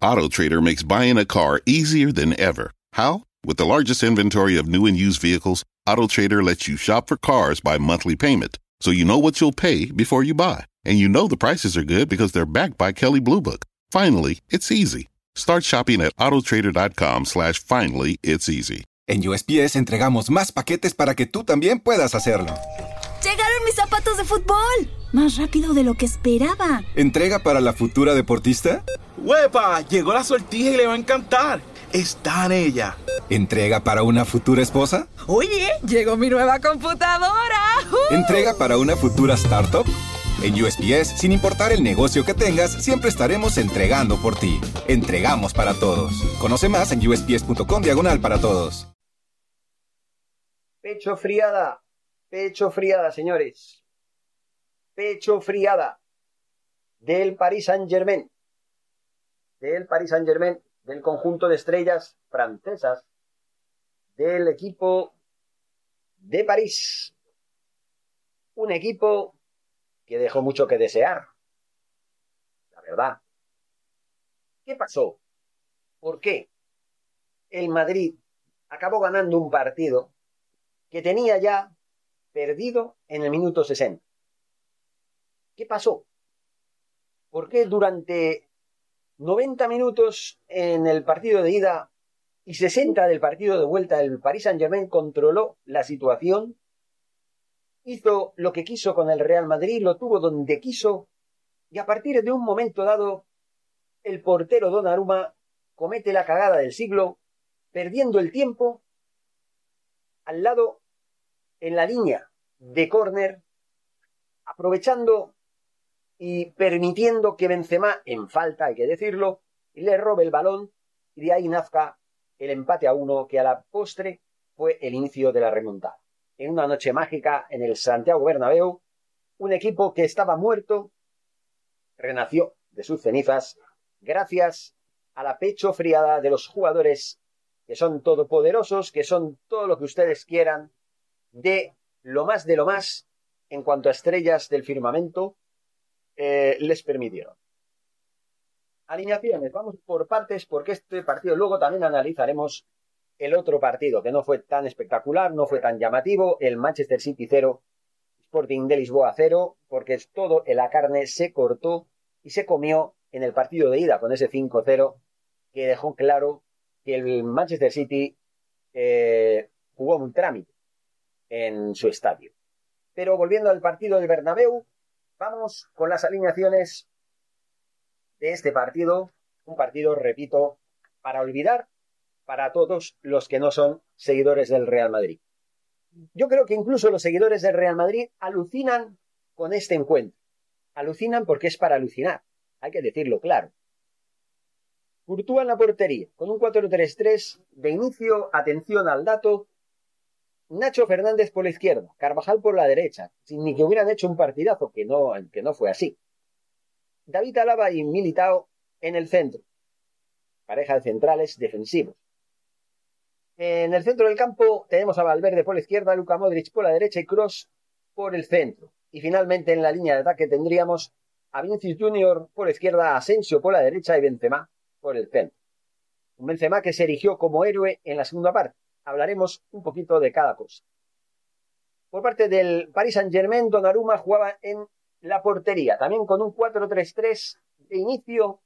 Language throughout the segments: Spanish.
AutoTrader makes buying a car easier than ever. How? With the largest inventory of new and used vehicles, AutoTrader lets you shop for cars by monthly payment, so you know what you'll pay before you buy. And you know the prices are good because they're backed by Kelly Blue Book. Finally, it's easy. Start shopping at autotrader.com slash finally it's easy. En USPS entregamos más paquetes para que tú también puedas hacerlo. ¡Llegaron mis zapatos de fútbol! Más rápido de lo que esperaba. ¿Entrega para la futura deportista? ¡Huepa! Llegó la sortija y le va a encantar. Está en ella. ¿Entrega para una futura esposa? Oye, llegó mi nueva computadora. ¡Uh! ¿Entrega para una futura startup? En USPS, sin importar el negocio que tengas, siempre estaremos entregando por ti. Entregamos para todos. Conoce más en usps.com diagonal para todos. Pecho friada. Pecho friada, señores. Pecho friada. Del Paris Saint-Germain. Del Paris Saint-Germain. Del conjunto de estrellas francesas. Del equipo de París. Un equipo que dejó mucho que desear. La verdad. ¿Qué pasó? ¿Por qué? El Madrid acabó ganando un partido que tenía ya perdido en el minuto 60. ¿Qué pasó? ¿Por qué durante 90 minutos en el partido de ida y 60 del partido de vuelta el Paris Saint-Germain controló la situación. Hizo lo que quiso con el Real Madrid, lo tuvo donde quiso, y a partir de un momento dado, el portero Donnarumma comete la cagada del siglo, perdiendo el tiempo al lado en la línea de córner, aprovechando y permitiendo que Benzema, en falta hay que decirlo, le robe el balón y de ahí nazca el empate a uno que a la postre fue el inicio de la remontada. En una noche mágica en el Santiago Bernabéu, un equipo que estaba muerto renació de sus cenizas gracias a la pecho friada de los jugadores que son todopoderosos, que son todo lo que ustedes quieran, de lo más de lo más en cuanto a estrellas del firmamento eh, les permitieron. Alineaciones, vamos por partes porque este partido luego también analizaremos el otro partido que no fue tan espectacular, no fue tan llamativo, el Manchester City 0, Sporting de Lisboa 0, porque todo en la carne se cortó y se comió en el partido de ida con ese 5-0 que dejó claro que el Manchester City eh, jugó un trámite en su estadio. Pero volviendo al partido del Bernabéu, vamos con las alineaciones de este partido, un partido, repito, para olvidar para todos los que no son seguidores del Real Madrid. Yo creo que incluso los seguidores del Real Madrid alucinan con este encuentro. Alucinan porque es para alucinar, hay que decirlo claro. Courtois en la portería, con un 4-3-3 de inicio, atención al dato, Nacho Fernández por la izquierda, Carvajal por la derecha, sin ni que hubieran hecho un partidazo, que no, que no fue así. David Alaba y Militao en el centro, pareja de centrales defensivos. En el centro del campo tenemos a Valverde por la izquierda, Luka Modric por la derecha y Cross por el centro. Y finalmente en la línea de ataque tendríamos a Vinicius Junior por la izquierda, Asensio por la derecha y Benzema por el centro. Un Benzema que se erigió como héroe en la segunda parte. Hablaremos un poquito de cada cosa. Por parte del Paris Saint-Germain, Donnarumma jugaba en la portería, también con un 4-3-3 de inicio.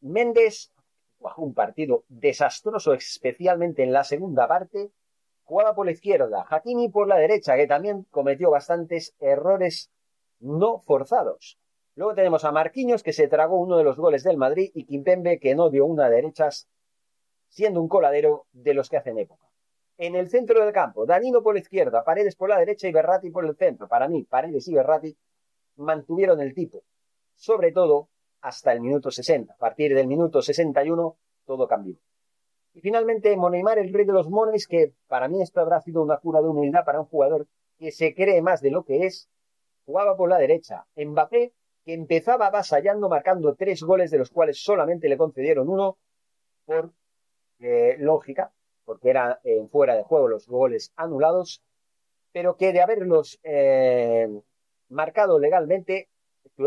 Méndez bajo un partido desastroso, especialmente en la segunda parte. Jugaba por la izquierda, Hakimi por la derecha, que también cometió bastantes errores no forzados. Luego tenemos a Marquinhos, que se tragó uno de los goles del Madrid, y Kimpembe, que no dio una de derechas, siendo un coladero de los que hacen época. En el centro del campo, Danilo por la izquierda, Paredes por la derecha y Berratti por el centro. Para mí, Paredes y Berratti mantuvieron el tipo. Sobre todo, hasta el minuto 60. A partir del minuto 61 todo cambió. Y finalmente Moneymar, el rey de los mones, que para mí esto habrá sido una cura de humildad para un jugador que se cree más de lo que es, jugaba por la derecha. Mbappé, que empezaba avasallando, marcando tres goles, de los cuales solamente le concedieron uno por eh, lógica, porque eran en fuera de juego los goles anulados, pero que de haberlos eh, marcado legalmente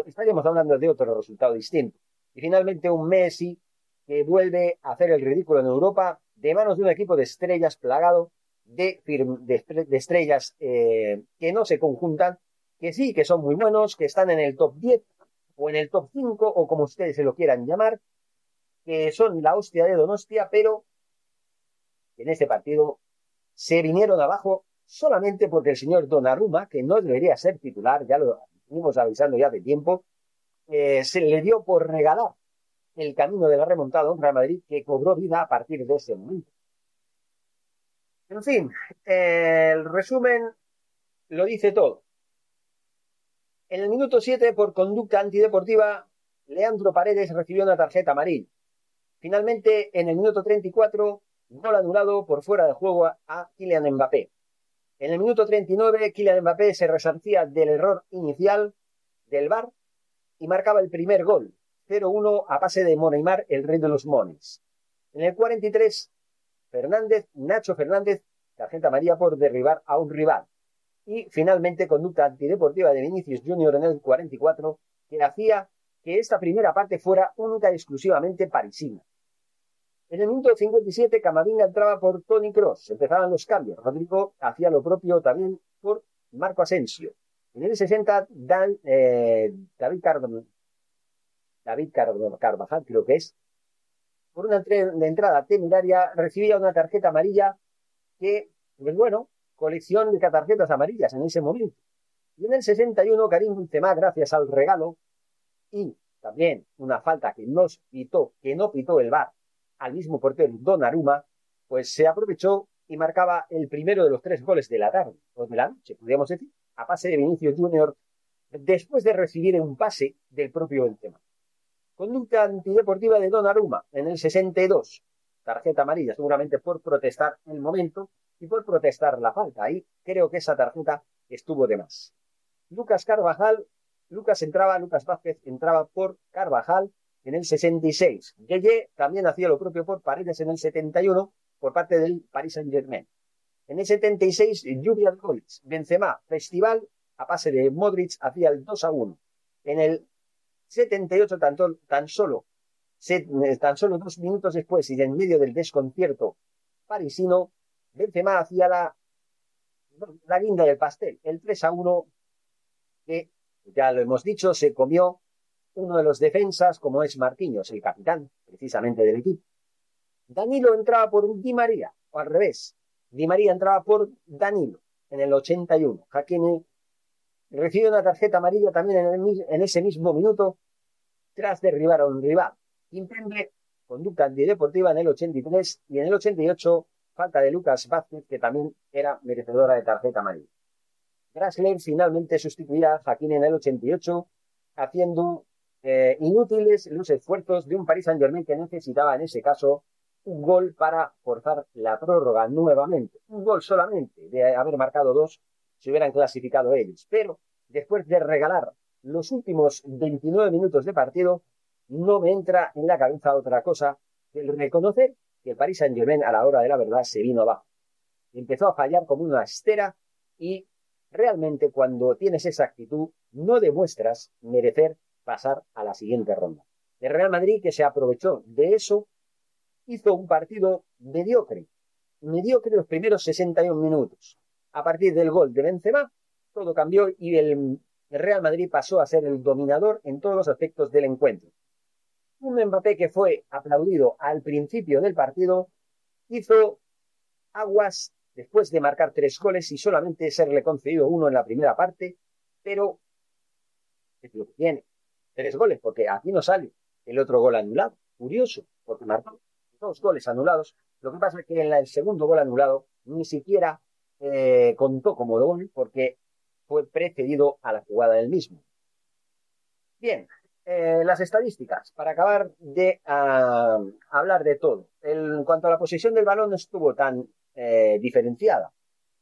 estaríamos hablando de otro resultado distinto. Y finalmente un Messi que vuelve a hacer el ridículo en Europa de manos de un equipo de estrellas plagado de, de, estrellas eh, que no se conjuntan, que sí, que son muy buenos, que están en el top 10 o en el top 5 o como ustedes se lo quieran llamar, que son la hostia de Donostia, pero en este partido se vinieron abajo solamente porque el señor Donnarumma, que no debería ser titular, ya lo venimos avisando ya de tiempo, eh, se le dio por regalar el camino de la remontada a un Real Madrid que cobró vida a partir de ese momento. En fin, el resumen lo dice todo. En el minuto 7, por conducta antideportiva, Leandro Paredes recibió una tarjeta amarilla. Finalmente, en el minuto 34, gol anulado por fuera de juego a Kylian Mbappé. En el minuto 39, Kylian Mbappé se resarcía del error inicial del VAR y marcaba el primer gol, 0-1 a pase de Moneymar, el rey de los mones. En el 43, Fernández, Nacho Fernández, tarjeta María por derribar a un rival. Y finalmente, conducta antideportiva de Vinicius Junior en el 44, que hacía que esta primera parte fuera única y exclusivamente parisina. En el minuto 57, Camavinga entraba por Tony Cross. Empezaban los cambios. Rodrigo hacía lo propio también por Marco Asensio. En el 60, Dan, eh, David Cardona, David Carvajal, creo que es, por una entrada temeraria, recibía una tarjeta amarilla que, pues bueno, colección de tarjetas amarillas en ese momento. Y en el 61, Karim Benzema, gracias al regalo y también una falta que nos pitó, que no pitó el VAR al mismo portero Donnarumma, pues se aprovechó y marcaba el primero de los tres goles de la tarde, o de la noche, decir, a pase de Vinicius Junior, después de recibir un pase del propio Benzema. Conducta antideportiva de Donnarumma en el 62. Tarjeta amarilla, seguramente por protestar el momento y por protestar la falta. Ahí creo que esa tarjeta estuvo de más. Lucas Carvajal, Lucas entraba, Lucas Vázquez entraba por Carvajal en el 66. Yeye también hacía lo propio por Paredes en el 71 por parte del Paris Saint-Germain. En el 76, Lluvia de goles. Benzema, Festival, a pase de Modric, hacía el 2 a 1. En el 78, tan, tan solo, eh, tan solo dos minutos después y en medio del desconcierto parisino, Benzema hacía la, la guinda del pastel, el 3 a 1, que ya lo hemos dicho, se comió uno de los defensas, como es Marquinhos, el capitán, precisamente del equipo. Danilo entraba por Di María, o al revés. Di María entraba por Danilo en el 81. Hakimi recibe una tarjeta amarilla también en, ese mismo minuto tras derribar a un rival. Impende conducta antideportiva en el 83 y en el 88 falta de Lucas Vázquez, que también era merecedora de tarjeta amarilla. Grasler finalmente sustituirá a Hakimi en el 88, haciendo eh, inútiles los esfuerzos de un Paris Saint Germain que necesitaba en ese caso un gol para forzar la prórroga nuevamente. Un gol solamente, de haber marcado dos, se hubieran clasificado ellos. Pero después de regalar los últimos 29 minutos de partido, no me entra en la cabeza otra cosa que el reconocer que el Paris Saint Germain a la hora de la verdad se vino abajo. Empezó a fallar como una estera y realmente cuando tienes esa actitud no demuestras merecer pasar a la siguiente ronda. El Real Madrid, que se aprovechó de eso, hizo un partido mediocre, mediocre los primeros 61 minutos. A partir del gol de Benzema, todo cambió y el Real Madrid pasó a ser el dominador en todos los aspectos del encuentro. Un Mbappé que fue aplaudido al principio del partido hizo aguas después de marcar tres goles y solamente serle concedido uno en la primera parte, pero es lo que tiene tres goles, porque aquí no sale el otro gol anulado. Curioso, porque marcó dos goles anulados. Lo que pasa es que en el segundo gol anulado ni siquiera eh, contó como gol porque fue precedido a la jugada del mismo. Bien, eh, las estadísticas, para acabar de ah, hablar de todo. en cuanto a la posesión del balón no estuvo tan eh, diferenciada.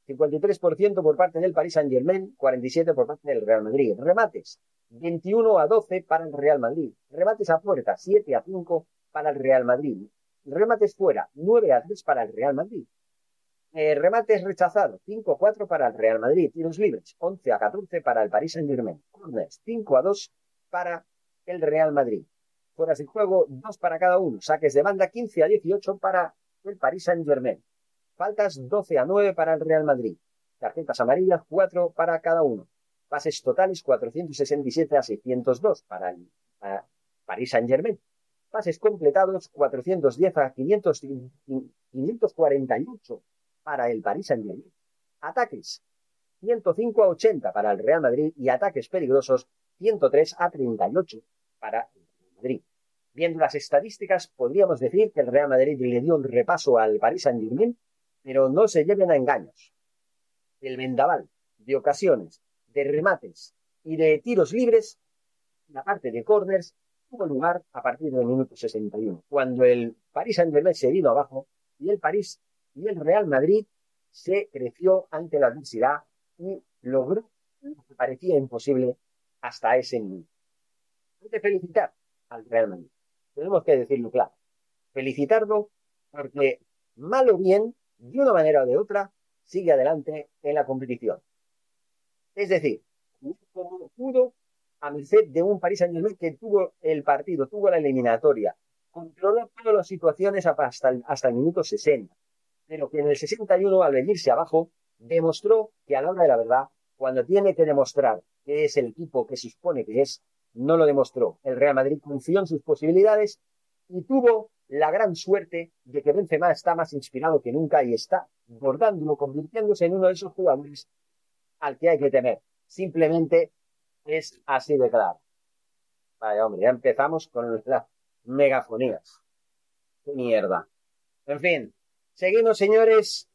53% por parte del Paris Saint Germain, 47% por parte del Real Madrid. Remates, 21 a 12 para el Real Madrid. Remates a puerta, 7 a 5 para el Real Madrid. Remates fuera, 9 a 3 para el Real Madrid. Eh, remates rechazados, 5 a 4 para el Real Madrid. Tiros libres, 11 a 14 para el Paris Saint Germain. Corners, 5 a 2 para el Real Madrid. Fueras de juego, dos para cada uno. Saques de banda, 15 a 18 para el Paris Saint-Germain. Faltas, 12 a 9 para el Real Madrid. Tarjetas amarillas, 4 para cada uno. Pases totales, 467 a 602 para el Paris Saint-Germain. Pases completados, 410 a 500, 548 para el Paris Saint-Germain. Ataques, 105 a 80 para el Real Madrid y ataques peligrosos, 103 a 38 para el Real Madrid. Viendo las estadísticas, podríamos decir que el Real Madrid le dio un repaso al Paris Saint-Germain, pero no se lleven a engaños. El vendaval de ocasiones, de remates y de tiros libres, la parte de corners, tuvo lugar a partir del minuto 61, cuando el Paris Saint-Germain se vino abajo y el París y el Real Madrid se creció ante la adversidad y logró lo que parecía imposible hasta ese minuto. Hay que felicitar al Real Madrid. Tenemos que decirlo claro. Felicitarlo porque, mal o bien, de una manera o de otra, sigue adelante en la competición. Es decir, pudo a merced de un Paris Saint-Germain que tuvo el partido, tuvo la eliminatoria, controló todas las situaciones hasta el, hasta el minuto 60, pero que en el 61, al venirse abajo, demostró que a la hora de la verdad, cuando tiene que demostrar que es el equipo que se supone que es, no lo demostró. El Real Madrid confió en sus posibilidades y tuvo la gran suerte de que Benzema está más inspirado que nunca y está bordándolo, convirtiéndose en uno de esos jugadores al que hay que temer. Simplemente es así de claro. Vaya, hombre, ya empezamos con las megafonías. Mierda. En fin, seguimos, señores.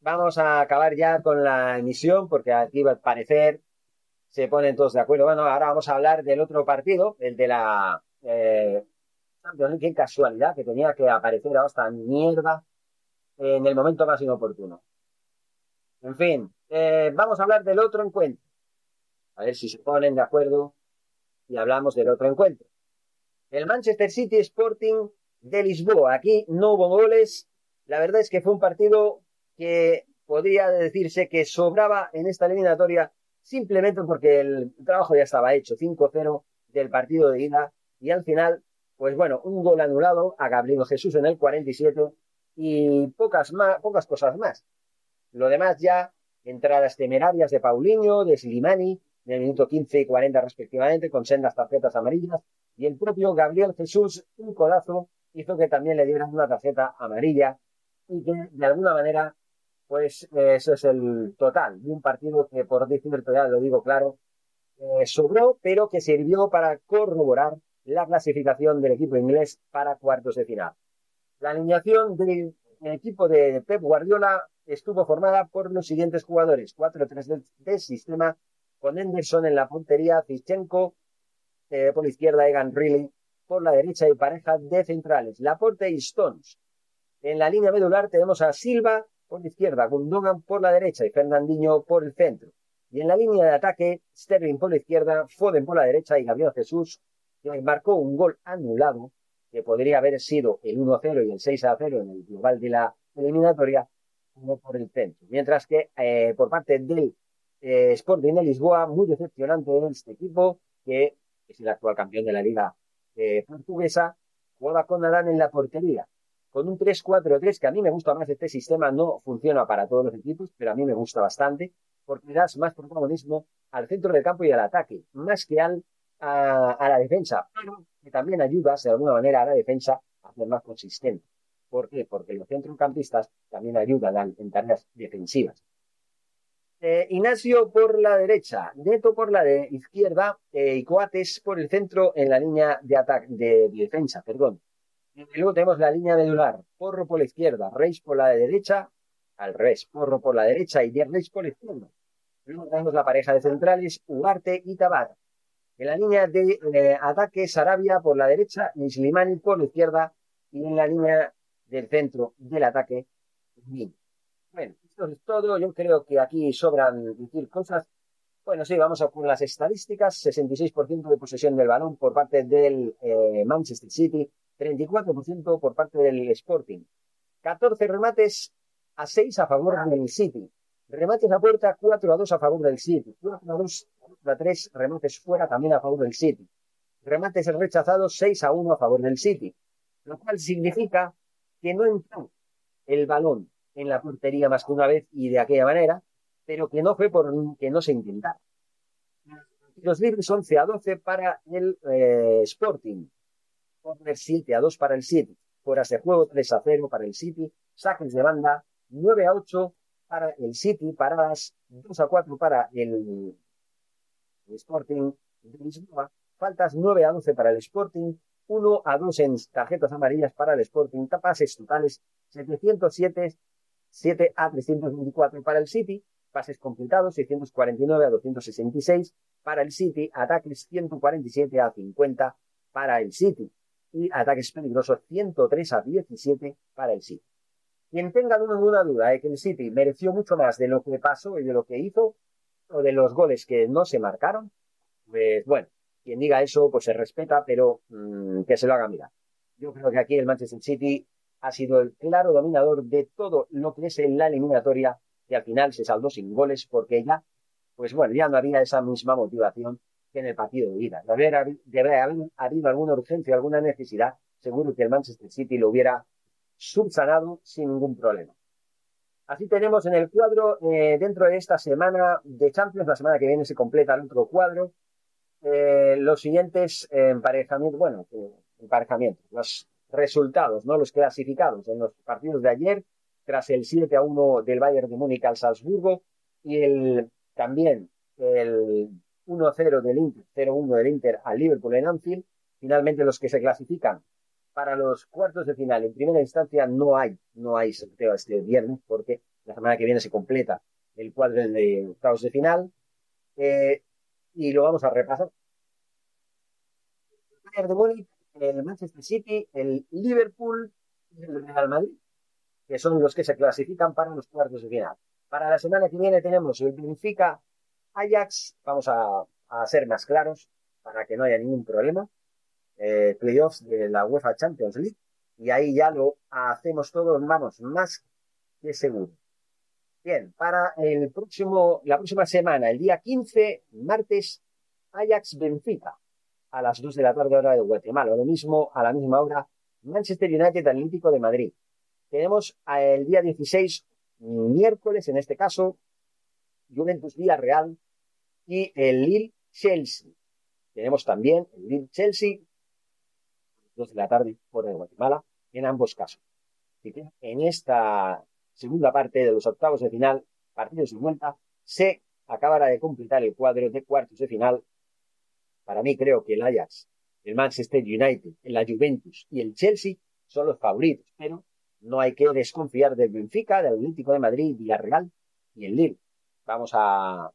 Vamos a acabar ya con la emisión, porque aquí al parecer se ponen todos de acuerdo. Bueno, ahora vamos a hablar del otro partido, el de la eh, Qué casualidad que tenía que aparecer a esta mierda en el momento más inoportuno. En fin, eh, vamos a hablar del otro encuentro. A ver si se ponen de acuerdo y hablamos del otro encuentro. El Manchester City Sporting de Lisboa. Aquí no hubo goles. La verdad es que fue un partido que podría decirse que sobraba en esta eliminatoria simplemente porque el trabajo ya estaba hecho. 5-0 del partido de ida. Y al final, pues bueno, un gol anulado a Gabriel Jesús en el 47 y pocas, más, pocas cosas más. Lo demás ya, entradas temerarias de Paulinho, de Slimani, en el minuto 15 y 40 respectivamente, con sendas tarjetas amarillas, y el propio Gabriel Jesús, un codazo, hizo que también le dieran una tarjeta amarilla, y que de alguna manera, pues eso es el total de un partido que, por decirlo ya lo digo claro, eh, sobró, pero que sirvió para corroborar la clasificación del equipo inglés para cuartos de final. La alineación del equipo de Pep Guardiola estuvo formada por los siguientes jugadores, 4-3 del sistema con Henderson en la puntería, Zichenko, eh, por la izquierda Egan Riley, por la derecha y pareja de centrales, Laporte y Stones. En la línea medular tenemos a Silva por la izquierda, Gundogan por la derecha y Fernandinho por el centro. Y en la línea de ataque, Sterling por la izquierda, Foden por la derecha y Gabriel Jesús, que marcó un gol anulado, que podría haber sido el 1-0 y el 6-0 en el global de la eliminatoria, Mientras que eh, por parte del eh, Sporting de Lisboa, muy decepcionante este equipo, que es el actual campeón de la liga eh, portuguesa, juega con Adán en la portería, con un 3-4-3 que a mí me gusta más este sistema, no funciona para todos los equipos, pero a mí me gusta bastante, porque das más protagonismo al centro del campo y al ataque, más que a, a la defensa, pero que también ayudas de alguna manera a la defensa a ser más consistente. ¿Por qué? Porque los centrocampistas también ayudan en tareas defensivas. Eh, Ignacio por la derecha, Neto por la de izquierda eh, y Coates por el centro en la línea de defensa, perdón. Y luego tenemos la línea medular, Porro por la izquierda, Reis por la de derecha, al revés, Porro por la derecha y Reis por la izquierda. Luego tenemos la pareja de centrales, Ugarte y Tabar. En la línea de eh, ataque, Sarabia por la derecha y Slimani por la izquierda. Y en la línea del centro del ataque, Bueno, es todo. Yo creo que aquí sobran decir cosas. Bueno, sí, vamos a con las estadísticas. 66% de posesión del balón por parte del eh, Manchester City, 34% por parte del Sporting. 14 remates a 6 a favor del City. Remates a puerta 4 a 2 a favor del City. 4 a 2, 4 a 3 remates fuera también a favor del City. remates rechazados 6 a 1 a favor del City, lo cual significa que no entró el balón en la portería más que una vez y de aquella manera, pero que no fue por que no se intentara. Los libres 11 a 12 para el eh, Sporting, corner 7 a 2 para el City, fueras de juego 3 a 0 para el City, saques de banda 9 a 8 para el City, paradas 2 a 4 para el, Sporting de Lisboa, faltas 9 a 12 para el Sporting, 1 a 2 en tarjetas amarillas para el Sporting, pases totales 707, 7 a 324 para el City, pases completados 649 a 266 para el City, ataques 147 a 50 para el City. Y ataques peligrosos 103 a 17 para el City. Quien tenga ninguna duda de que el City mereció mucho más de lo que pasó y de lo que hizo, o de los goles que no se marcaron, pues bueno, quien diga eso, pues se respeta, pero mmm, que se lo haga mirar. Yo creo que aquí el Manchester City ha sido el claro dominador de todo lo que es en la eliminatoria y al final se saldó sin goles porque ya, pues bueno, ya no había esa misma motivación que en el partido de ida. Debe haber, haber habido alguna urgencia, alguna necesidad, seguro que el Manchester City lo hubiera subsanado sin ningún problema. Así tenemos en el cuadro, eh, dentro de esta semana de Champions, la semana que viene se completa el otro cuadro, eh, los siguientes emparejamientos, bueno, eh, emparejamientos, los resultados, ¿no? Los clasificados en los partidos de ayer, tras el 7 a 1 del Bayern de Múnich al Salzburgo y el también el 1-0 del Inter, 0-1 del Inter al Liverpool en Anfield, finalmente los que se clasifican para los cuartos de final. En primera instancia no hay, no hay sorteo este viernes porque la semana que viene se completa el cuadro de octavos de final eh, y lo vamos a repasar. El de Múnich, el Manchester City, el Liverpool y el Real Madrid, que son los que se clasifican para los cuartos de final. Para la semana que viene tenemos el Benfica Ajax, vamos a, a ser más claros para que no haya ningún problema eh, playoffs de la UEFA Champions League y ahí ya lo hacemos todo, vamos, más que seguro. Bien, para el próximo, la próxima semana, el día 15, martes, Ajax Benfica, a las 2 de la tarde hora de Guatemala. Lo mismo, a la misma hora, Manchester United Atlético de Madrid. Tenemos el día 16, miércoles, en este caso, Juventus Villarreal y el Lille Chelsea. Tenemos también el Lille Chelsea 2 de la tarde, por de Guatemala, en ambos casos. En esta segunda parte de los octavos de final, partidos de vuelta, se acabará de completar el cuadro de cuartos de final. Para mí creo que el Ajax, el Manchester United, la Juventus y el Chelsea son los favoritos, pero no hay que desconfiar del Benfica, del Atlético de Madrid, Villarreal y el Lille. Vamos a,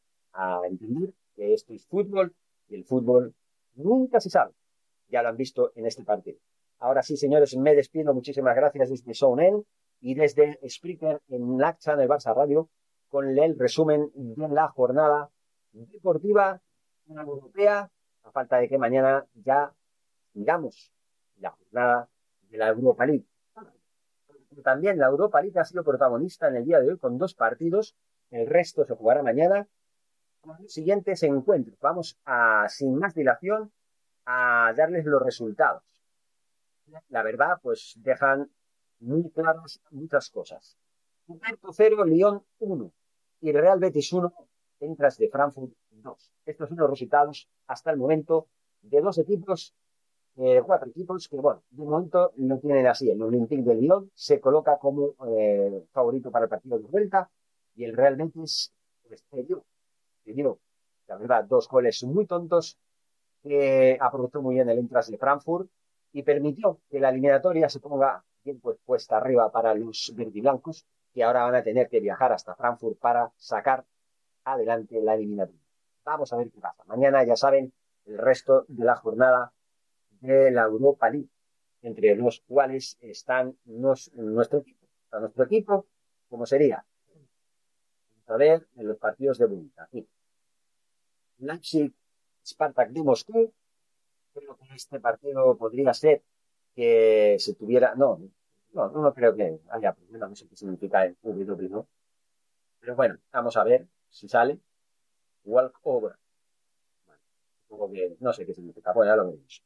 entender que esto es fútbol y el fútbol nunca se sabe ya lo han visto en este partido. Ahora sí, señores, me despido. Muchísimas gracias desde Sonen y desde Spreaker en LACCHA en el Barça Radio con el resumen de la jornada deportiva europea, a falta de que mañana ya digamos la jornada de la Europa League. También la Europa League ha sido protagonista en el día de hoy con dos partidos. El resto se jugará mañana los siguientes encuentros. Vamos a, sin más dilación, a darles los resultados. La verdad, pues dejan muy claras muchas cosas. Puerto 0, Lyon 1 y el Real Betis 1, Entras de Frankfurt 2. Estos son los resultados hasta el momento de dos equipos, eh, cuatro equipos que, bueno, de momento no tienen así. El Olympique de Lyon se coloca como eh, favorito para el partido de vuelta y el Real Betis, pues, dio, dio, la verdad, dos goles muy tontos que aprovechó muy bien el Entras de Frankfurt y permitió que la eliminatoria se ponga bien pues, puesta arriba para los verdiblancos, que ahora van a tener que viajar hasta Frankfurt para sacar adelante la eliminatoria. Vamos a ver qué pasa. Mañana, ya saben, el resto de la jornada de la Europa League, entre los cuales están nuestro equipo. Está nuestro equipo, como sería? Vamos a ver en los partidos de vuelta. Leipzig Spartak de Moscú. Creo que este partido podría ser que se tuviera. No, no, no creo que haya problema, no sé qué significa el W, ¿no? Pero bueno, vamos a ver si sale. Walk over. no sé qué significa, bueno, ya lo veremos.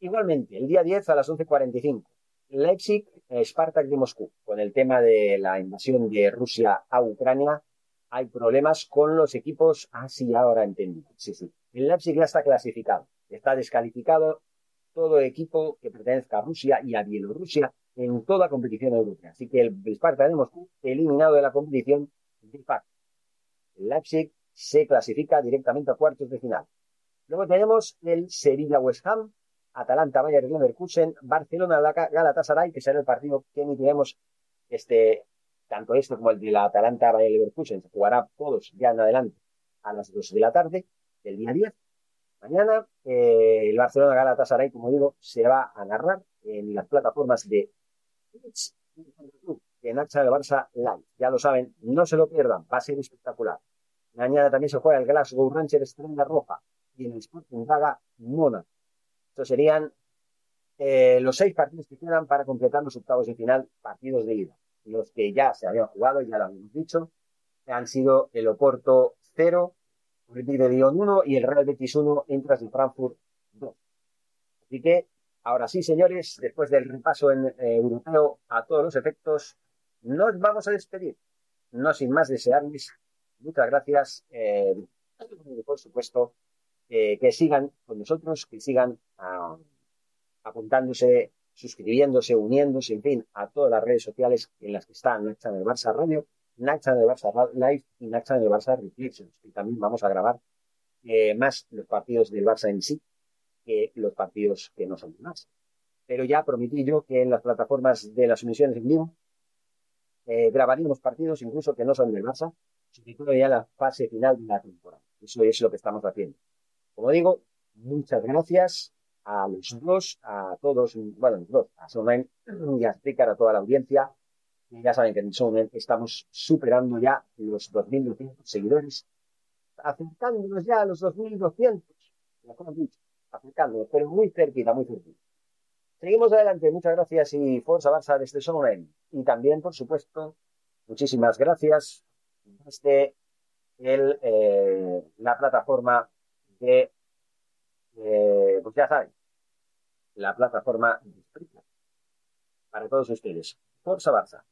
Igualmente, el día 10 a las 11.45, Leipzig, Spartak de Moscú. Con el tema de la invasión de Rusia a Ucrania, hay problemas con los equipos. Ah, sí, ahora entendí. Sí, sí. El Leipzig ya está clasificado. Está descalificado todo equipo que pertenezca a Rusia y a Bielorrusia en toda competición europea. Así que el Spartak de Moscú, eliminado de la competición, de El Leipzig se clasifica directamente a cuartos de final. Luego tenemos el Sevilla West Ham, Atalanta Bayern Leverkusen, Barcelona Galatasaray, que será el partido que emitiremos este, tanto este como el de la Atalanta Bayern Leverkusen. Se jugará todos ya en adelante a las 2 de la tarde del día 10. Mañana eh, el Barcelona Galatasaray, como digo, se va a narrar en las plataformas de en Hacha del Barça Live. Ya lo saben, no se lo pierdan, va a ser espectacular. Mañana también se juega el Glasgow Rangers Estrella Roja y el Sporting Braga Mona. Estos serían eh, los seis partidos que quedan para completar los octavos de final, partidos de ida. Los que ya se habían jugado, ya lo habíamos dicho, han sido el Oporto 0, el de Lyon 1 y el Real Betis 1, Entras de Frankfurt 2. Así que, ahora sí, señores, después del repaso en eh, europeo a todos los efectos, nos vamos a despedir. No sin más desearles muchas gracias. Eh, por supuesto, que sigan con nosotros, que sigan ah, apuntándose, suscribiéndose, uniéndose, en fin, a todas las redes sociales en las que están Nacha del Barça Radio, Nacha del Barça Live y Nacha del Barça Reflections. Y también vamos a grabar eh, más los partidos del Barça en sí que los partidos que no son más. Pero ya prometí yo que en las plataformas de las emisiones en vivo eh, grabaríamos partidos incluso que no son del Barça, sobre todo ya la fase final de la temporada. Eso es lo que estamos haciendo. Como digo, muchas gracias a los dos, a todos, bueno, los dos, a Sonen y a explicar a toda la audiencia. Ya saben que en Sonen estamos superando ya los 2.200 seguidores, acercándonos ya a los 2.200, como dicho, acercándonos, pero muy cerquita, muy cerquita. Seguimos adelante, muchas gracias y fuerza Barça desde Sonen. Y también, por supuesto, muchísimas gracias desde eh, la plataforma que, eh, pues ya saben, la plataforma para todos ustedes. Forza Barça.